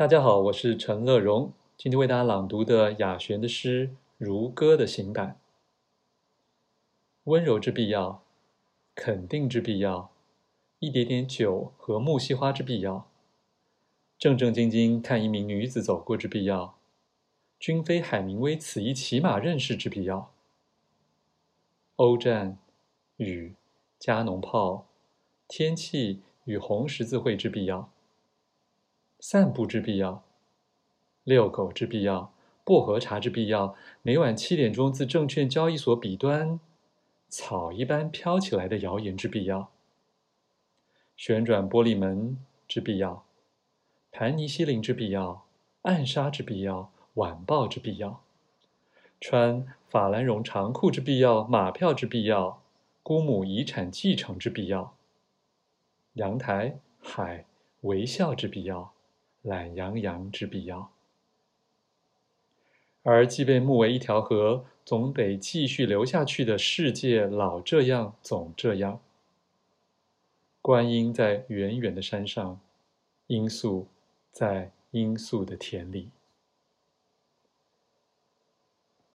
大家好，我是陈乐融，今天为大家朗读的雅璇的诗《如歌》的行版。温柔之必要，肯定之必要，一点点酒和木樨花之必要，正正经经看一名女子走过之必要，君非海明威此一骑马认识之必要，欧战、雨、加农炮、天气与红十字会之必要。散步之必要，遛狗之必要，薄荷茶之必要，每晚七点钟自证券交易所彼端，草一般飘起来的谣言之必要，旋转玻璃门之必要，盘尼西林之必要，暗杀之必要，晚报之必要，穿法兰绒长裤之必要，马票之必要，姑母遗产继承之必要，阳台海微笑之必要。懒洋洋之必要，而既被目为一条河，总得继续流下去的世界，老这样，总这样。观音在远远的山上，罂粟在罂粟的田里。